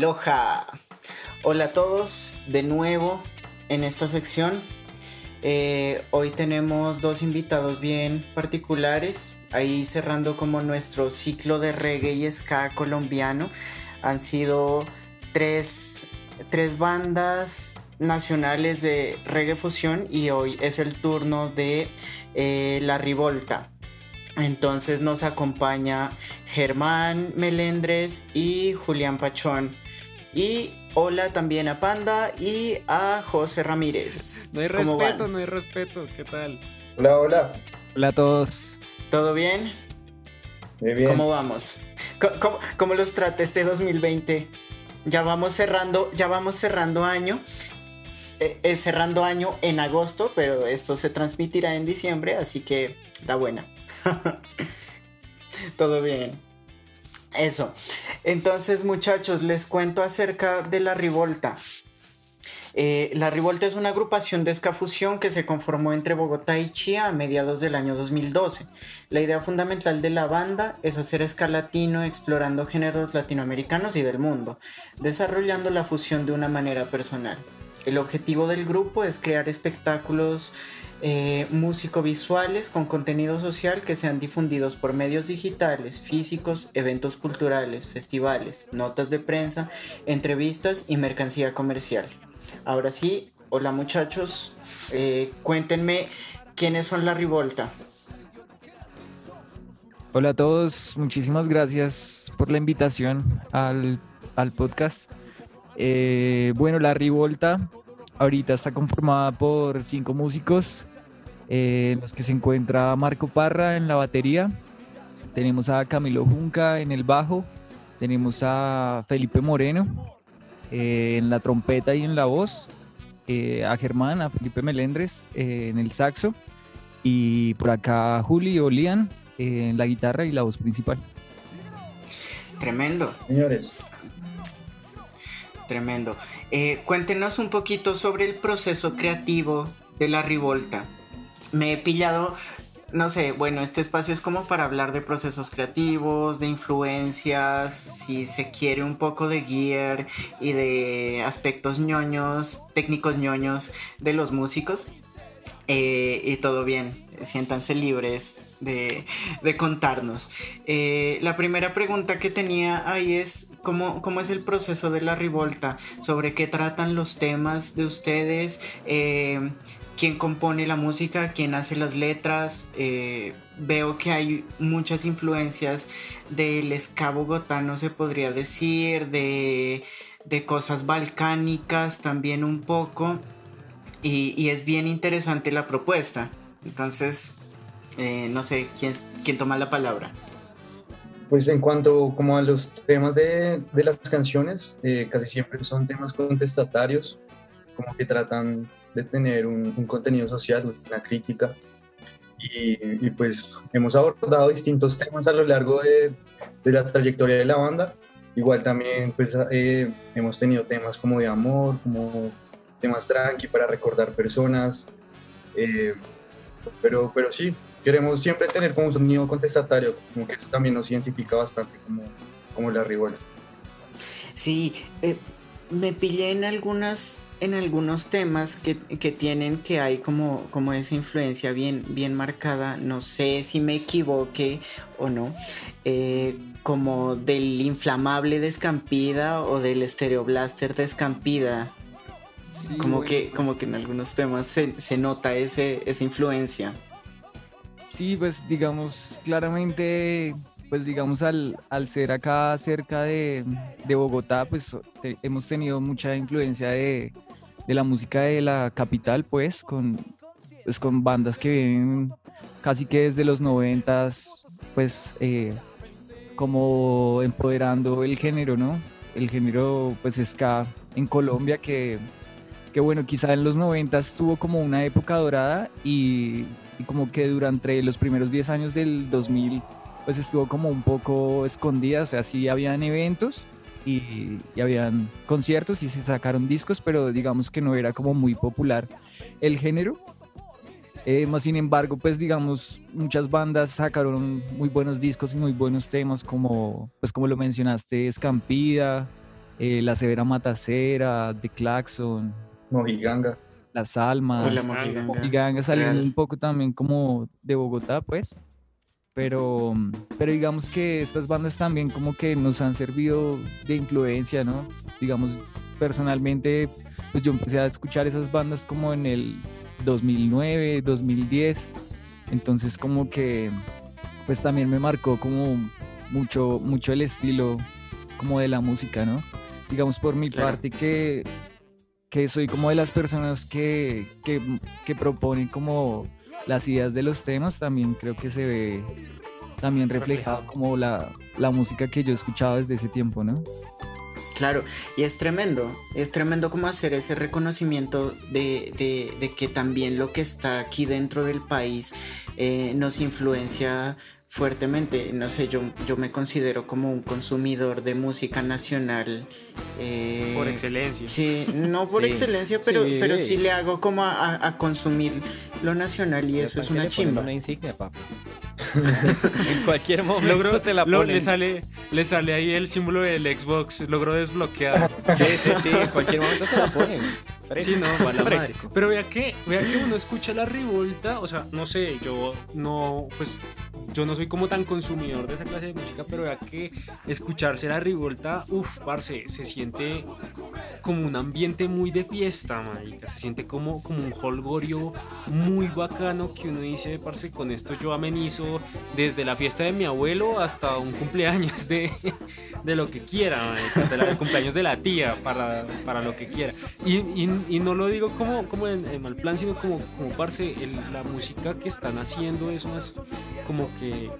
Aloha. Hola a todos de nuevo en esta sección. Eh, hoy tenemos dos invitados bien particulares. Ahí cerrando como nuestro ciclo de reggae y ska colombiano. Han sido tres, tres bandas nacionales de reggae fusión y hoy es el turno de eh, La Rivolta. Entonces nos acompaña Germán Melendres y Julián Pachón. Y hola también a Panda y a José Ramírez. No hay respeto, no hay respeto. ¿Qué tal? Hola, hola. Hola a todos. ¿Todo bien? Muy bien. ¿Cómo vamos? ¿Cómo, los trata este 2020? Ya vamos cerrando, ya vamos cerrando año. Eh, eh, cerrando año en agosto, pero esto se transmitirá en diciembre, así que da buena. Todo bien. Eso. Entonces, muchachos, les cuento acerca de la Rivolta. Eh, la Rivolta es una agrupación de escafusión que se conformó entre Bogotá y Chía a mediados del año 2012. La idea fundamental de la banda es hacer ska latino explorando géneros latinoamericanos y del mundo, desarrollando la fusión de una manera personal. El objetivo del grupo es crear espectáculos eh, músico-visuales con contenido social que sean difundidos por medios digitales, físicos, eventos culturales, festivales, notas de prensa, entrevistas y mercancía comercial. Ahora sí, hola muchachos, eh, cuéntenme quiénes son la Rivolta. Hola a todos, muchísimas gracias por la invitación al, podcast. Eh, bueno, la Rivolta ahorita está conformada por cinco músicos eh, en los que se encuentra Marco Parra en la batería, tenemos a Camilo Junca en el bajo, tenemos a Felipe Moreno eh, en la trompeta y en la voz, eh, a Germán, a Felipe Melendres en el saxo y por acá Juli Olian en la guitarra y la voz principal. Tremendo. Señores. Tremendo. cuéntenos un poquito sobre el proceso creativo de la Rivolta me he pillado, no sé, bueno, este espacio es como para hablar de procesos creativos, de influencias, si se quiere un poco de gear y de aspectos ñoños, técnicos ñoños de los músicos. Eh, y todo bien, siéntanse libres de, contarnos. Eh, la primera pregunta que tenía ahí es ¿cómo, ¿cómo, es el proceso de la revolta? ¿Sobre qué tratan los temas de ustedes? Eh, quién compone la música, quién hace las letras. Veo que hay muchas influencias del ska bogotano, se podría decir, de, cosas balcánicas también un poco. Y, es bien interesante la propuesta. Entonces, eh, no sé, ¿quién, ¿quién toma la palabra? Pues en cuanto como a los temas de, las canciones, eh, casi siempre son temas contestatarios, como que tratan de tener un, contenido social, una crítica. Y, pues hemos abordado distintos temas a lo largo de, de la trayectoria de la banda. Igual también pues eh, hemos tenido temas como de amor, como temas tranqui para recordar personas. Eh, pero, pero sí, queremos siempre tener como un sonido contestatario, como que eso también nos identifica bastante como, como la rigola. Sí, eh, me pillé en algunas en algunos temas que, tienen que hay como, como esa influencia bien, bien marcada, no sé si me equivoque o no, eh, como del inflamable de o del Blaster de Escampida. Como, que, pues como que en algunos temas se, se nota ese, esa influencia. Sí, pues digamos, claramente pues digamos al, ser acá cerca de, Bogotá, pues hemos tenido mucha influencia de, la música de la capital, pues con, pues, con bandas que vienen casi que desde los noventas, pues eh, como empoderando el género, ¿no? El género pues ska en Colombia que, que bueno, quizá en los noventas tuvo como una época dorada y, y como que durante los primeros 10 años del 2000 pues estuvo como un poco escondida, o sea, sí habían eventos y, habían conciertos y se sacaron discos, pero digamos que no era como muy popular el género. Eh, más sin embargo, pues digamos, muchas bandas sacaron muy buenos discos y muy buenos temas, como, pues como lo mencionaste, Escampida, eh, La Severa Matacera, The Claxon, Mojiganga. Las Almas, Hola, Mojiganga. Mojiganga saliendo Real. un poco también como de Bogotá, pues. Pero, pero digamos que estas bandas también como que nos han servido de influencia, ¿no? Digamos, personalmente, pues yo empecé a escuchar esas bandas como en el 2009, 2010. Entonces como que, pues también me marcó como mucho, mucho el estilo como de la música, ¿no? Digamos por mi Claro. parte que, que soy como de las personas que, que, que proponen como las ideas de los temas, también creo que se ve también reflejado como la, la música que yo he escuchado desde ese tiempo, ¿no? Claro, y es tremendo, es tremendo como hacer ese reconocimiento de, de- de que también lo que está aquí dentro del país eh, nos influencia fuertemente. No sé, yo, yo me considero como un consumidor de música nacional. eh, Por excelencia. Sí, no por Sí, excelencia, pero sí. pero sí le hago como a, a- consumir lo nacional y eso es una chimba. Una insignia, papi. en cualquier momento Logró, se la lo- ponen. le, sale, le sale ahí el símbolo del Xbox, logró desbloquear. Sí, sí, sí, en cualquier momento se la ponen. Sí, no, va la madre. Pero vea que, vea que uno escucha la revolta, o sea, no sé, yo no, pues, yo no soy como tan consumidor de esa clase de música, pero vea que escucharse la revolta, uff, parce, se siente como un ambiente muy de fiesta, marica, se siente como, como un holgorio muy bacano que uno dice, parce, con esto yo amenizo desde la fiesta de mi abuelo hasta un cumpleaños de, de lo que quiera, marica, hasta la- el cumpleaños de la tía, para, para lo que quiera. Y, y- y no lo digo como, como en, en mal plan, sino como, como parce, la música que están haciendo es unas como que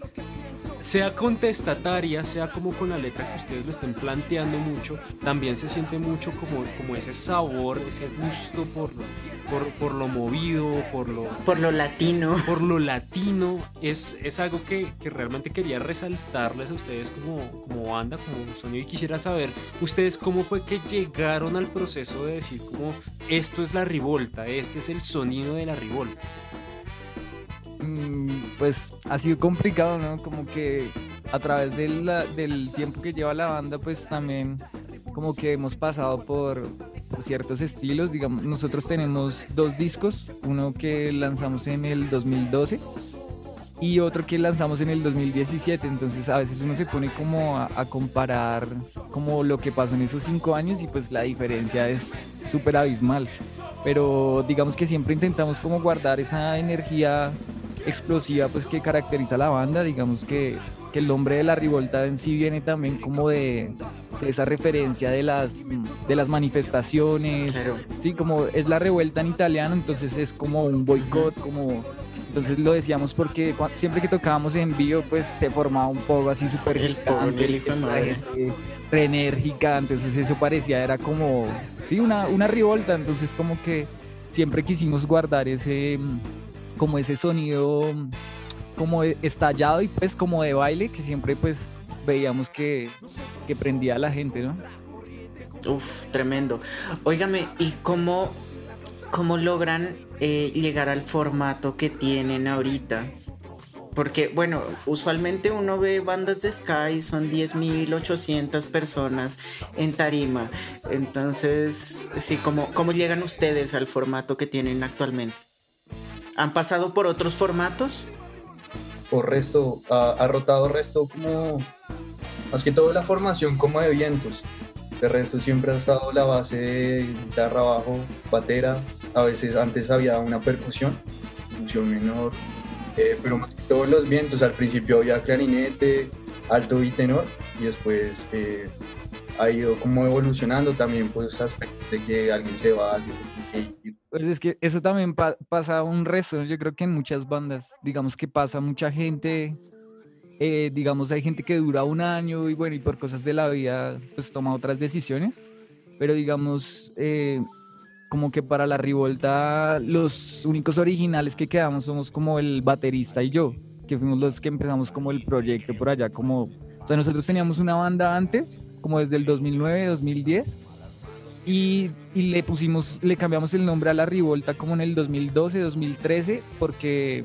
sea contestataria, sea como con la letra que ustedes lo estén planteando mucho, también se siente mucho como, como ese sabor, ese gusto por, por, por lo movido, por lo, Por lo latino. por lo latino, es, es algo que, que realmente quería resaltarles a ustedes como, como banda, como sonido, y quisiera saber ustedes cómo fue que llegaron al proceso de decir como esto es la revolta, este es el sonido de la revolta. Mm, pues ha sido complicado, ¿no? Como que a través de del tiempo que lleva la banda, pues también como que hemos pasado por, por ciertos estilos. Digamos, nosotros tenemos dos discos, uno que lanzamos en el 2012 y otro que lanzamos en el 2017. Entonces a veces uno se pone como a, a comparar como lo que pasó en esos cinco años y pues la diferencia es súper abismal. Pero digamos que siempre intentamos como guardar esa energía explosiva pues que caracteriza a la banda. Digamos que, que el nombre de la revolta en sí viene también como de, de esa referencia de las, de las manifestaciones. Claro. Sí, como es la revuelta en italiano, entonces es como un boicot, como... Entonces lo decíamos porque siempre que tocábamos en vivo, pues se formaba un poco así súper gigante, el hijo de siempre la madre. gente re enérgica, entonces eso parecía, era como, sí, una, una revolta, entonces como que siempre quisimos guardar ese, como ese sonido como de- estallado y pues como de baile, que siempre pues veíamos que, que prendía a la gente, ¿no? Uf, tremendo. Óigame, ¿y cómo, cómo logran eh, llegar al formato que tienen ahorita? Porque, bueno, usualmente uno ve bandas de Sky, son 10.800 personas en tarima. Entonces, sí, ¿cómo, ¿cómo llegan ustedes al formato que tienen actualmente? ¿Han pasado por otros formatos? Por resto, ha, ha rotado resto como, más que todo la formación como de vientos. De resto siempre ha estado la base de guitarra, bajo, batera. A veces antes había una percusión, función menor, eh, pero más que todo los vientos. Al principio había clarinete, alto y tenor, y después eh, ha ido como evolucionando también pues aspectos de que alguien se va, alguien tiene que. Pues es que eso también pa- pasa un resto, yo creo que en muchas bandas, digamos que pasa mucha gente, eh, digamos hay gente que dura un año y bueno, y por cosas de la vida pues toma otras decisiones, pero digamos eh, como que para la revolta los únicos originales que quedamos somos como el baterista y yo, que fuimos los que empezamos como el proyecto por allá, como, o sea, nosotros teníamos una banda antes, como desde el 2009, 2010 y, y le pusimos, le cambiamos el nombre a la Revolta como en el 2012, 2013, porque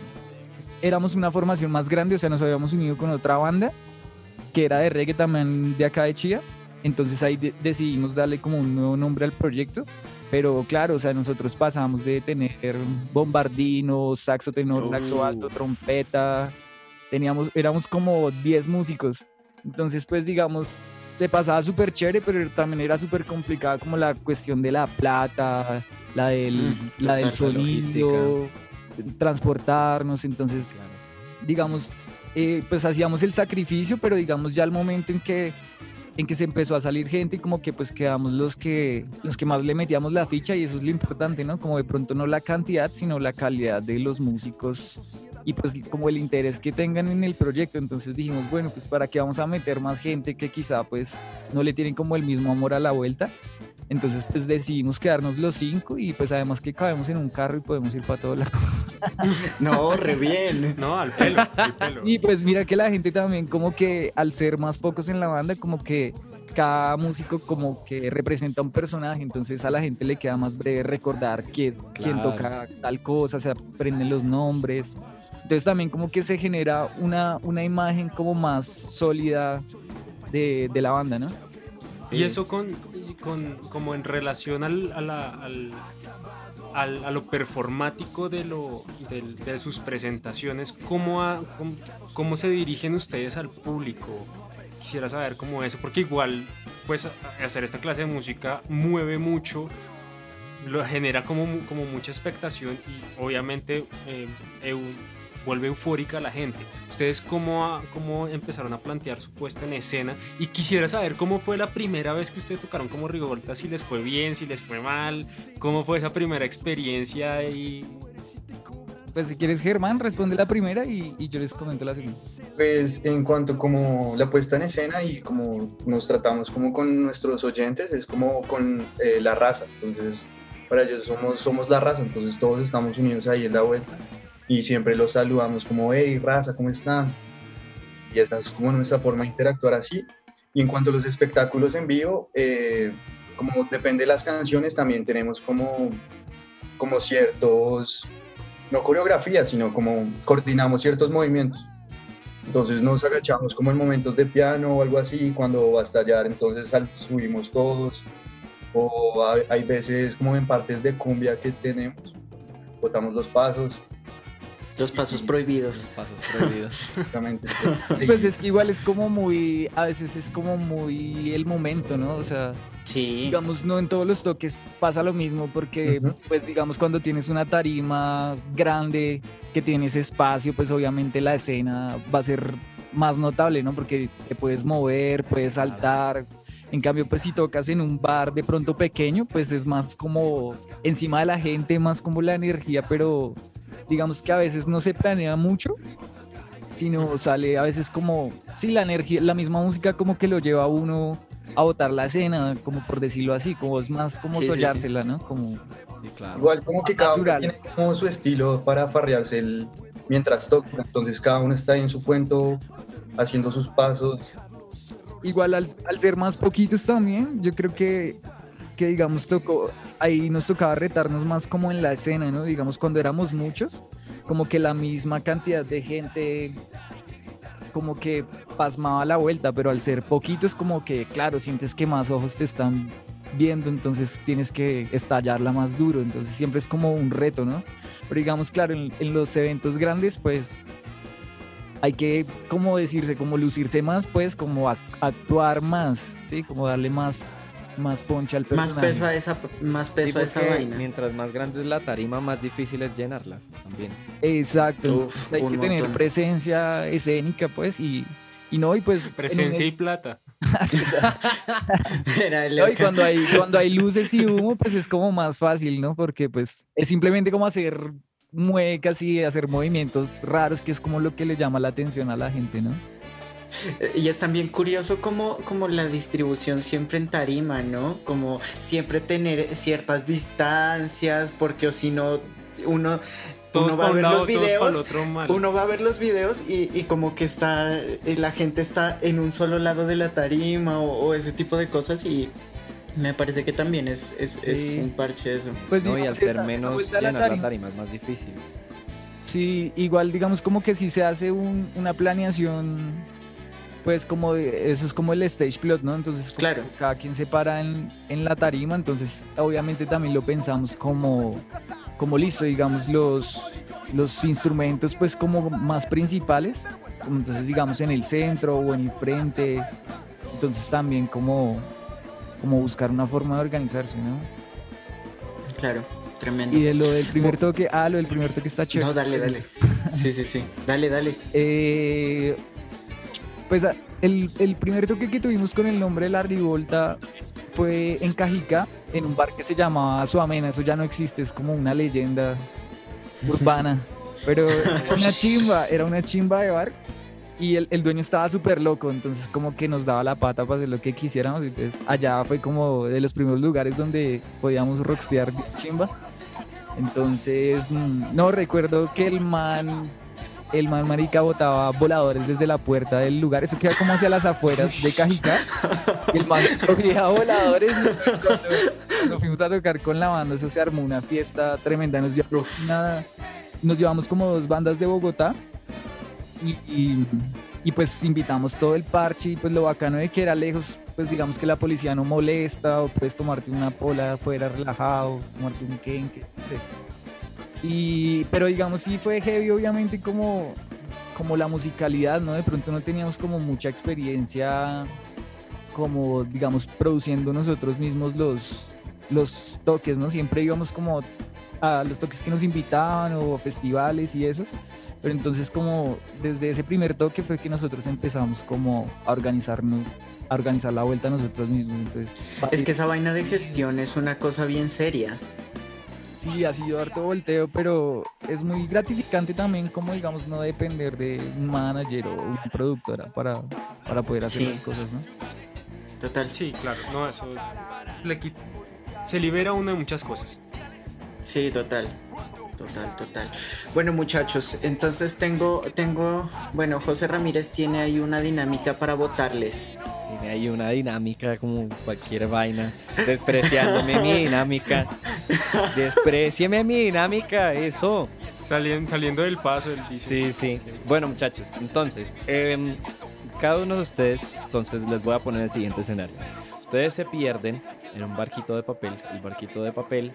éramos una formación más grande, o sea, nos habíamos unido con otra banda que era de reggae también de acá de Chía. Entonces ahí de- decidimos darle como un nuevo nombre al proyecto. Pero claro, o sea, nosotros pasamos de tener bombardino, saxo tenor, saxo Uh. alto, trompeta. Teníamos, éramos como 10 músicos. Entonces, pues digamos, se pasaba súper chévere, pero también era súper complicada como la cuestión de la plata, la del, Mm, la del sonido, transportarnos. Entonces, digamos, eh, pues hacíamos el sacrificio, pero digamos ya al momento en que en que se empezó a salir gente y como que pues quedamos los que los que más le metíamos la ficha y eso es lo importante, ¿no? Como de pronto no la cantidad, sino la calidad de los músicos y pues como el interés que tengan en el proyecto. Entonces dijimos, bueno, pues para qué vamos a meter más gente que quizá pues no le tienen como el mismo amor a la vuelta. Entonces pues decidimos quedarnos los cinco y pues además que cabemos en un carro y podemos ir para todos lados. No, re bien. No, al pelo, al pelo. Y pues mira que la gente también como que al ser más pocos en la banda, como que cada músico como que representa un personaje, entonces a la gente le queda más breve recordar quién, quién toca tal cosa, se aprenden los nombres. Entonces también como que se genera una, una imagen como más sólida de, de la banda, ¿no? Y eso con, con como en relación al, a, la- al- al- a lo performático de, lo, del- de sus presentaciones, ¿cómo, ha- cómo, cómo se dirigen ustedes al público? Quisiera saber cómo eso, porque igual pues a- hacer esta clase de música mueve mucho, lo genera como, como mucha expectación y obviamente eh, vuelve eufórica a la gente. ¿Ustedes cómo, a- cómo empezaron a plantear su puesta en escena? Y quisiera saber cómo fue la primera vez que ustedes tocaron como Rigovolta, si les fue bien, si les fue mal, cómo fue esa primera experiencia y... Pues si quieres Germán, responde la primera y, y yo les comento la segunda. Pues en cuanto como la puesta en escena y como nos tratamos como con nuestros oyentes, es como con eh, la raza. Entonces, para ellos somos, somos la raza, entonces todos estamos unidos ahí en la vuelta y siempre los saludamos como, hey, raza, ¿cómo están? Y esa es como nuestra forma de interactuar así. Y en cuanto a los espectáculos en vivo, eh, como depende de las canciones, también tenemos como, como ciertos, no coreografías, sino como coordinamos ciertos movimientos. Entonces nos agachamos como en momentos de piano o algo así, cuando va a estallar, entonces subimos todos. O hay, hay veces como en partes de cumbia que tenemos, botamos los pasos, Los pasos prohibidos. pasos prohibidos. básicamente. Pues es que igual es como muy, a veces es como muy el momento, ¿no? O sea, Sí. digamos, no en todos los toques pasa lo mismo porque, pues digamos, cuando tienes una tarima grande, que tienes espacio, pues obviamente la escena va a ser más notable, ¿no? Porque te puedes mover, puedes saltar. En cambio, pues si tocas en un bar de pronto pequeño, pues es más como encima de la gente, más como la energía, pero digamos que a veces no se planea mucho, sino sale a veces como, sí, la energía, la misma música como que lo lleva a uno a botar la escena, como por decirlo así, como es más como Sí, sí, sí. sollársela, ¿no? Como, Sí, claro. Igual como que cada uno tiene como su estilo para farrearse el, mientras toca, entonces cada uno está en su cuento haciendo sus pasos. igual al, al ser más poquitos también, yo creo que, que digamos, tocó, ahí nos tocaba retarnos más como en la escena, ¿no? Digamos, cuando éramos muchos, como que la misma cantidad de gente como que pasmaba la vuelta, pero al ser poquitos como que, claro, sientes que más ojos te están viendo, entonces tienes que estallarla más duro, entonces siempre es como un reto, ¿no? Pero digamos, claro, en, en los eventos grandes, pues hay que, como decirse, como lucirse más, pues, como ac- actuar más, ¿sí? Como darle más, más poncha al Más personaje. peso a esa, más Sí, peso a esa vaina. mientras más grande es la tarima, más difícil es llenarla también. Exacto, Uf, hay que tener presencia escénica, pues, y, y no, y pues... en Presencia y plata. No, y cuando hay, cuando hay luces y humo, pues es como más fácil, ¿no? Porque pues es simplemente como hacer muecas y hacer movimientos raros, que es como lo que le llama la atención a la gente, ¿no? Y es también curioso como, como la distribución siempre en tarima, ¿no? Como siempre tener ciertas distancias, porque o si no, uno, uno va lado, videos. otro. Uno va a ver los videos y, y como que está, eh, la gente está en un solo lado de la tarima o, o ese tipo de cosas y me parece que también es, es, un parche eso. Pues No, y al ser menos la llenar la tarima. tarima es más difícil. Sí, igual digamos como que si se hace un- una planeación pues como eso es como el stage plot, ¿no? Entonces Claro. cada quien se para en, en la tarima, entonces obviamente también lo pensamos como, como listo, digamos, los, los instrumentos pues como más principales, como entonces digamos en el centro o en el frente, entonces también como, como buscar una forma de organizarse, ¿no? Claro, tremendo. Y de lo del primer toque, ah, lo del primer toque está chévere. No, dale, dale. Sí, sí, sí. Dale, dale. Eh, pues el, el primer toque que tuvimos con el nombre de la Rivolta fue en Cajica, en un bar que se llamaba Suamena. Eso ya no existe, es como una leyenda urbana. Pero era una chimba, era una chimba de bar. Y el, el dueño estaba súper loco, entonces como que nos daba la pata para hacer lo que quisiéramos. Entonces allá fue como de los primeros lugares donde podíamos rockstear chimba. Entonces, mm, no recuerdo que el man, el man marica botaba voladores desde la puerta del lugar. Eso queda como hacia las afueras de Cajica. Y el man cogía voladores. Cuando, cuando fuimos a tocar con la banda, eso se armó una fiesta tremenda. Nos llevamos, como dos bandas de Bogotá. Y, pues invitamos todo el parche. Y pues lo bacano de que era lejos, pues digamos que la policía no molesta. O puedes tomarte una pola afuera relajado, tomarte un quenque. no. Y, pero digamos, sí fue heavy, obviamente, como, como la musicalidad, ¿no? De pronto no teníamos como mucha experiencia, como, digamos, produciendo nosotros mismos los, los toques, ¿no? Siempre íbamos como a los toques que nos invitaban o festivales y eso. Pero entonces como desde ese primer toque fue que nosotros empezamos como a organizarnos, a organizar la vuelta nosotros mismos. Entonces, Es que esa vaina de gestión es una cosa bien seria. Sí, ha sido harto volteo, pero es muy gratificante también como digamos no depender de un manager o una productora para, para poder hacer Sí. las cosas, ¿no? Total. Sí, claro, no, eso es. le se libera uno de muchas cosas. Sí, total. Total, total. Bueno, muchachos, entonces tengo, tengo, bueno, José Ramírez tiene ahí una dinámica para votarles. Tiene ahí una dinámica como cualquier vaina. Despreciándome mi dinámica. Desprecieme mi dinámica, eso. Salien- saliendo del paso, él dice. Sí, sí. Bueno, muchachos, entonces, em, cada uno de ustedes, entonces les voy a poner el siguiente escenario. Ustedes se pierden en un barquito de papel. El barquito de papel,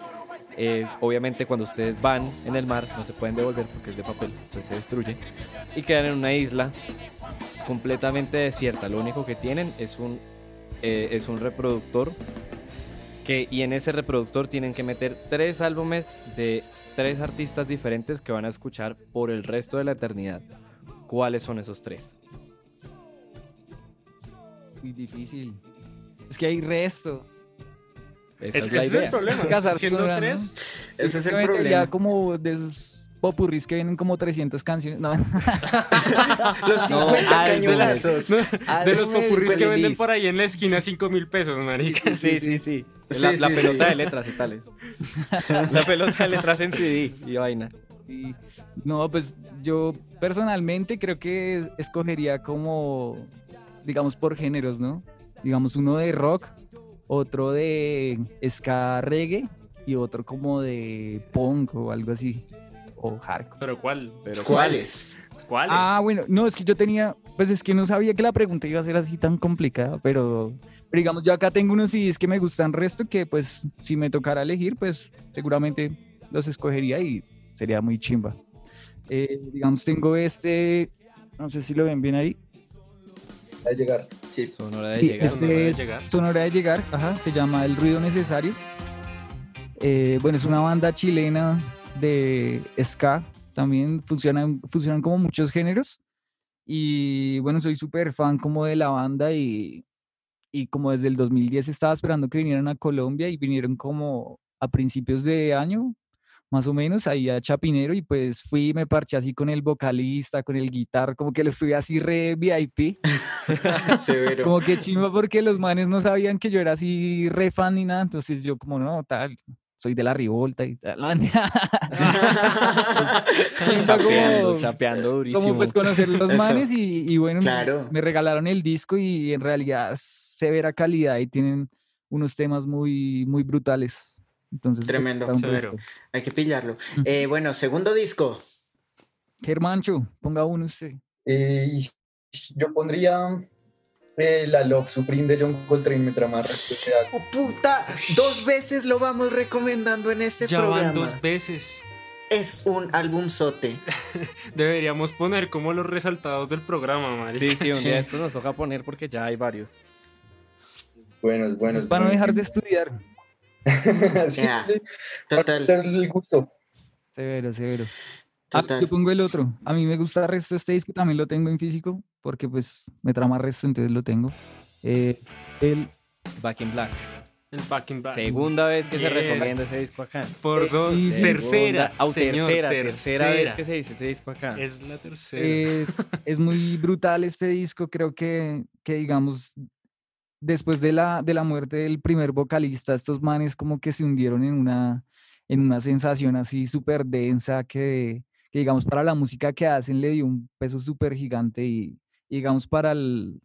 eh, obviamente cuando ustedes van en el mar, no se pueden devolver porque es de papel, entonces se destruye. Y quedan en una isla completamente desierta. Lo único que tienen es un, eh, es un reproductor. Que, y en ese reproductor tienen que meter tres álbumes de tres artistas diferentes que van a escuchar por el resto de la eternidad. ¿Cuáles son esos tres? Muy difícil. Es que hay resto. Esa Es es, que la ese es el problema. Casar Siendo sola, ¿no? tres, Ese es el problema. como de esos popurris que vienen como 300 canciones. No, Los 50 No, cañonazos. de los popurris que venden por ahí en la esquina 5 mil pesos, marica. Sí, sí, sí. Sí, La, sí, pelota sí. de letras y tales. La pelota de letras en CD y vaina. Y- no, pues yo personalmente creo que es- escogería como, digamos, por géneros, ¿no? Digamos, uno de rock, otro de ska reggae y otro como de punk o algo así. O hardcore. Pero ¿cuál? Pero ¿Cuáles? ¿Cuáles? Ah, bueno, no, es que yo tenía, pues es que no sabía que la pregunta iba a ser así tan complicada, pero, pero digamos, yo acá tengo unos CDs que me gustan resto, que pues si me tocara elegir, pues seguramente los escogería y sería muy chimba. Eh, digamos, tengo este, no sé si lo ven bien ahí. A llegar. Sí. Son hora de Sí, llegar. Sonora este de llegar. Sonora de Llegar, ajá, se llama El Ruido Necesario. Eh, bueno, es una banda chilena de ska, también funcionan, funcionan como muchos géneros. Y bueno, soy súper fan como de la banda y, y como desde el 2010 estaba esperando que vinieran a Colombia y vinieron como a principios de año, más o menos, ahí a Chapinero y pues fui y me parché así con el vocalista, con el guitar, como que lo estuve así re VIP. Severo. Como que chimba porque los manes no sabían que yo era así re fan ni nada, entonces yo como no, tal, soy de la revolta y tal. Chapeando, como, chapeando durísimo. como pues conocer los manes y, y bueno, me- Claro. me regalaron el disco y en realidad es severa calidad y tienen unos temas muy, muy brutales. Entonces, Tremendo. Hay que pillarlo. Eh, bueno, segundo disco. Germancho, ponga uno usted. Eh, yo pondría eh, la Love Supreme de John Coltrane me trama resto ese álbum. ¡Oh, puta! Dos veces lo vamos recomendando en este Ya programa. van dos veces. Es un álbum sote. Deberíamos poner como los resaltados del programa, marica. Sí, sí, un día esto nos toca poner porque ya hay varios. Buenos, buenos. Es para no dejar de estudiar. Sí, Ya, para Total, darle el gusto. Severo, severo. Ah, yo pongo el otro. A mí me gusta el resto este disco, también lo tengo en físico, porque pues me trama resto, entonces lo tengo. Eh, el, Back in Black. El Back in Black. Segunda vez que se recomienda ese disco acá. Por dos. sí. Tercera. Señor, tercera, tercera. tercera vez que se dice ese disco acá. Es la tercera. es, es muy brutal este disco, creo que, que digamos, después de la, de la muerte del primer vocalista, estos manes como que se hundieron en una, en una sensación así súper densa que, que, digamos, para la música que hacen le dio un peso súper gigante y, digamos, para el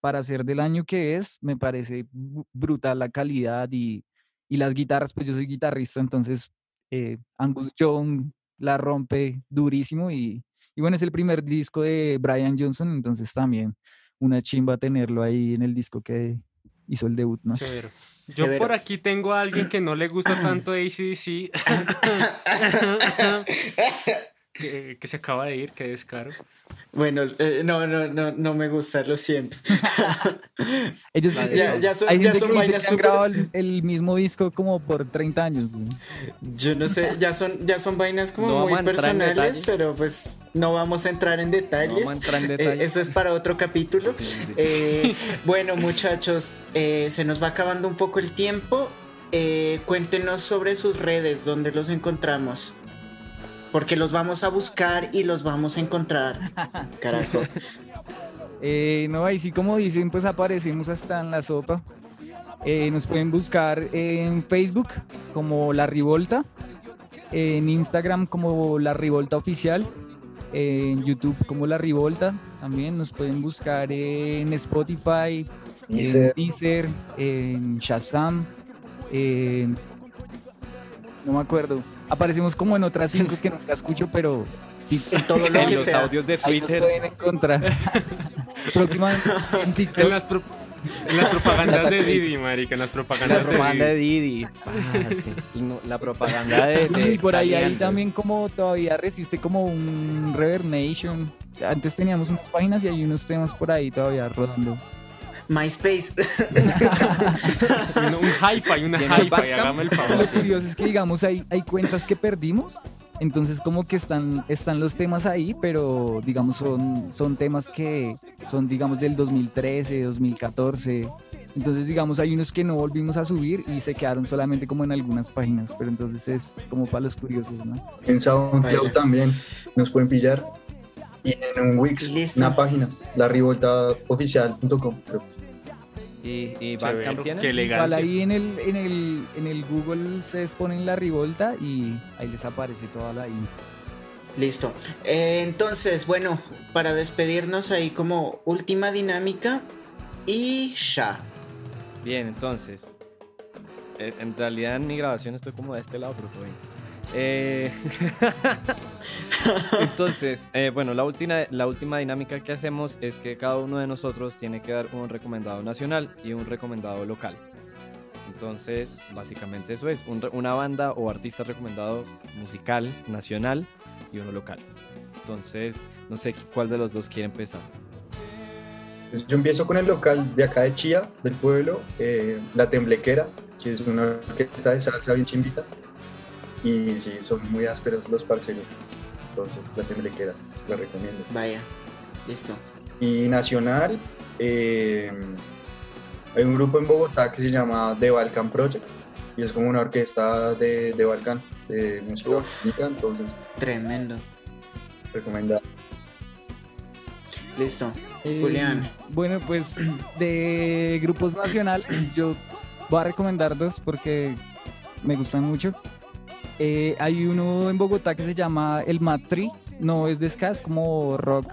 para ser del año que es, me parece brutal la calidad y, y las guitarras, pues yo soy guitarrista, entonces eh, Angus Young la rompe durísimo y, y bueno, es el primer disco de Brian Johnson, entonces también una chimba tenerlo ahí en el disco que hizo el debut, ¿no? Severo. Yo Severo. por aquí tengo a alguien que no le gusta tanto ACDC. Que, que se acaba de ir, que descaro. Bueno, eh, no, no, no, no me gusta, lo siento. Ellos Vale, Ya- ya son- hay ya son que dice vainas que han grabado el, el mismo disco como por 30 años. güey. Yo no sé, ya son, ya son vainas como No muy personales, pero pues no vamos a entrar en detalles. No vamos a entrar en Eh, eso es para otro capítulo. Sí, sí. Eh, bueno, muchachos, eh, se nos va acabando un poco el tiempo. Eh, cuéntenos sobre sus redes, donde los encontramos. Porque los vamos a buscar y los vamos a encontrar. Carajo. Eh, no, ahí sí, como dicen, pues aparecemos hasta en la sopa. Eh, nos pueden buscar en Facebook como La Rivolta, en Instagram como La Rivolta Oficial, en YouTube como La Rivolta. También nos pueden buscar en Spotify, en Deezer. Deezer, en Shazam, en- no me acuerdo. Aparecemos como en otras cinco que nunca escucho, pero sí, En todo lo En que los sea. audios de ahí nos Twitter. pueden encontrar. Próximamente en TikTok. En las, pro- en las propagandas de Didi, marica. En las La propagandas de propaganda de Didi. Y no- La propaganda de. de Y por ahí Cali también como todavía resiste como un Reverb Nation. Antes teníamos unas páginas y hay unos temas por ahí todavía rodando. MySpace. Un, un hi-fi, una ¿Tiene hi-fi, hágame el Lo favor. curioso es que digamos hay, hay cuentas que perdimos. Entonces como que están, están los temas ahí, pero digamos son, son temas que son digamos del 2013, 2014. Entonces digamos hay unos que no volvimos a subir y se quedaron solamente como en algunas páginas, pero entonces es como para los curiosos, ¿no? En SoundCloud también nos pueden pillar. Y en un Wix, Listo. una página, larivoltaoficial.com. creo. Y, y Bandcamp tiene. qué Igual elegancia. ahí en el, en el, en el Google ustedes ponen la revolta y ahí les aparece toda la info. Listo. Eh, entonces, bueno, para despedirnos ahí como última dinámica y ya. Bien, entonces. eh, en realidad en mi grabación estoy como de este lado, pero todo bien. Eh, entonces, eh, bueno, la última, la última dinámica que hacemos es que cada uno de nosotros tiene que dar un recomendado nacional y un recomendado local. Entonces, básicamente eso es, una banda o artista recomendado musical, nacional y uno local. Entonces, no sé cuál de los dos quiere empezar. Pues yo empiezo con el local de acá de Chía, del pueblo, eh, La Temblequera, que es una orquesta de salsa bien chimbita. Y sí, son muy ásperos los parceros. Entonces, La Temblequera, la recomiendo. Vaya. Listo. Y nacional, eh, hay un grupo en Bogotá que se llama The Balkan Project. Y es como una orquesta de, de Balkan, de música Uf. entonces Tremendo. recomendado. Listo. Eh, Julián. Bueno, pues de grupos nacionales yo voy a recomendar dos porque me gustan mucho. Eh, hay uno en Bogotá que se llama El Matri, no es de ska, es como rock,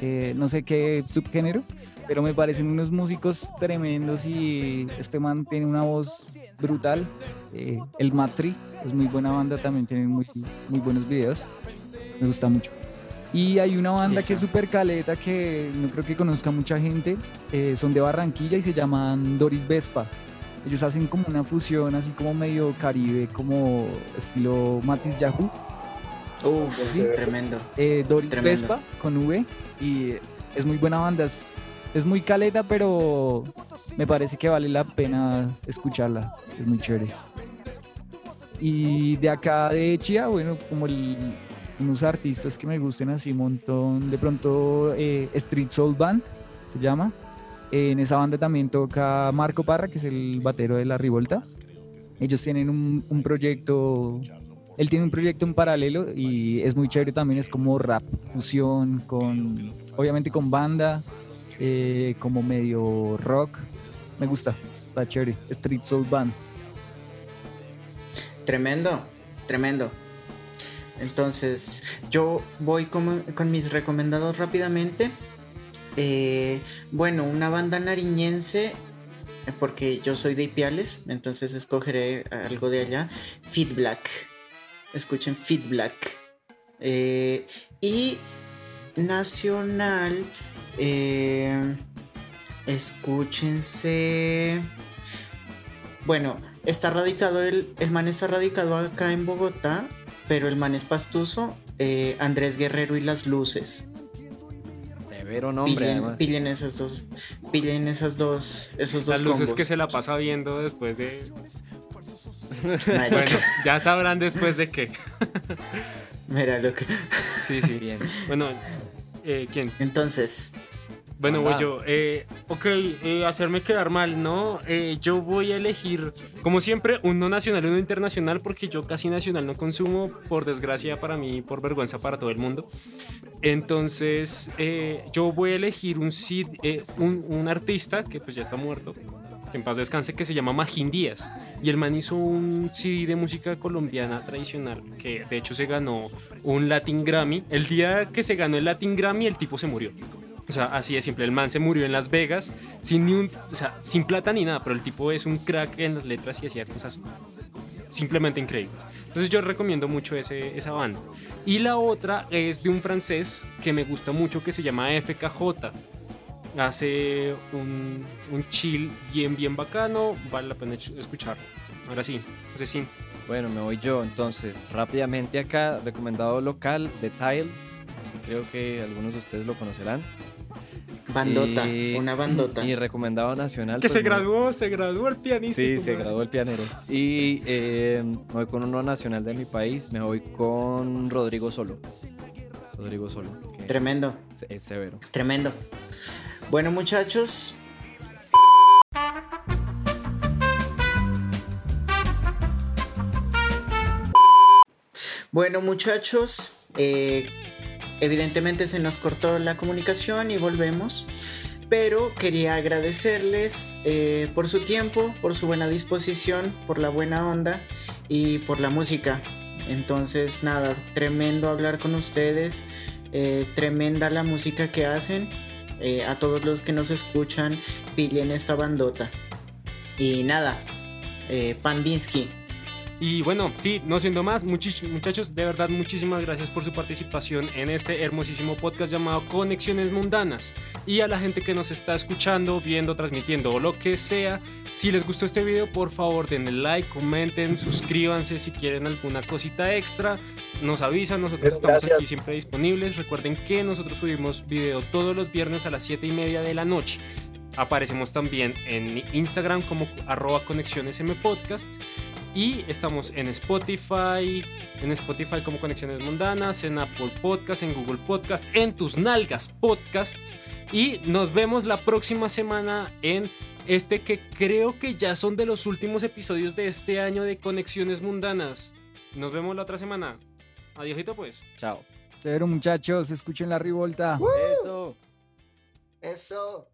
eh, no sé qué subgénero, pero me parecen unos músicos tremendos y este man tiene una voz brutal. Eh, el Matri es muy buena banda, también tienen muy, muy buenos videos, me gusta mucho. Y hay una banda que es súper caleta que no creo que conozca mucha gente. eh, son de Barranquilla y se llaman Doris Vespa. Ellos hacen como una fusión así como medio caribe, como estilo Matis Yahoo. Uf, Sí. tremendo. eh, Doris Tremendo. Vespa con V. Y es muy buena banda. Es, es muy caleta, pero me parece que vale la pena escucharla. Es muy chévere. Y de acá de Chía, bueno, como el- unos artistas que me gusten así un montón. De pronto, eh, Street Soul Band se llama. En esa banda también toca Marco Parra, que es el batero de La Rivolta. Ellos tienen un, proyecto, él tiene un proyecto en paralelo y es muy chévere también, es como rap, fusión, con, obviamente con banda, eh, como medio rock. Me gusta, está chévere. Street Soul Band. Tremendo, tremendo. Entonces, yo voy con mis recomendados rápidamente. Eh, bueno, una banda nariñense, porque yo soy de Ipiales, entonces escogeré algo de allá. Feed Black. Escuchen Feed Black. Eh, y nacional, eh, escúchense. Bueno, está radicado el, el man está radicado acá en Bogotá, pero el man es pastuso. Andrés Guerrero y las luces. Severo nombre, pillen, pillen esas dos, pillen esas dos, esos dos Las luces combos. que se la pasa viendo después de. Bueno, ya sabrán después de qué. Mira lo que. Sí, sí. Bien. Bueno, eh, ¿quién? Entonces, Bueno, voy yo. Eh, ok, eh, hacerme quedar mal, ¿no? Eh, yo voy a elegir, como siempre, uno nacional y uno internacional, porque yo casi nacional no consumo, por desgracia para mí, por vergüenza para todo el mundo. Entonces, eh, yo voy a elegir eh, un, artista que pues ya está muerto, en paz descanse, que se llama Magín Díaz. Y el man hizo un CD de música colombiana tradicional, que de hecho se ganó un Latin Grammy. El día que se ganó el Latin Grammy, el tipo se murió. O sea, así de simple. El man se murió en Las Vegas sin ni un, o sea, sin plata ni nada, pero el tipo es un crack en las letras y hacía cosas simplemente increíbles. Entonces yo recomiendo mucho ese, esa banda. Y la otra es de un francés que me gusta mucho que se llama FKJ. Hace un, un chill bien, bien bacano. Vale la pena ch- escucharlo. Ahora sí, José sí. Bueno, me voy yo entonces. Rápidamente acá, recomendado local de Tile. Creo que algunos de ustedes lo conocerán. Bandota, Y- una bandota. Y recomendado nacional. Que pues, se graduó, se graduó el pianista. Sí, como- se graduó el pianero. Y eh, me voy con uno nacional de mi país. Me voy con Rodrigo Solo. Rodrigo Solo. Tremendo, es- es severo. tremendo. Bueno, muchachos. Bueno, muchachos, eh, evidentemente se nos cortó la comunicación y volvemos. Pero quería agradecerles eh, por su tiempo, por su buena disposición, por la buena onda y por la música. Entonces, nada, tremendo hablar con ustedes, eh, tremenda la música que hacen. Eh, a todos los que nos escuchan, pillen esta bandota. Y nada, Pandinsky, Y bueno, sí, no siendo más, muchachos, de verdad muchísimas gracias por su participación en este hermosísimo podcast llamado Conexiones Mundanas. Y a la gente que nos está escuchando, viendo, transmitiendo o lo que sea, si les gustó este video, por favor denle like, comenten, suscríbanse si quieren alguna cosita extra, nos avisan, nosotros estamos gracias. aquí siempre disponibles. Recuerden que nosotros subimos video todos los viernes a las 7 y media de la noche. Aparecemos también en Instagram como arroba conexiones M podcast. Y estamos en Spotify, en Spotify como Conexiones Mundanas, en Apple Podcast, en Google Podcast, en Tus Nalgas Podcast. Y nos vemos la próxima semana en este que creo que ya son de los últimos episodios de este año de Conexiones Mundanas. Nos vemos la otra semana. Adiósito pues. Chao. Cero muchachos, escuchen la rivolta. Eso. eso.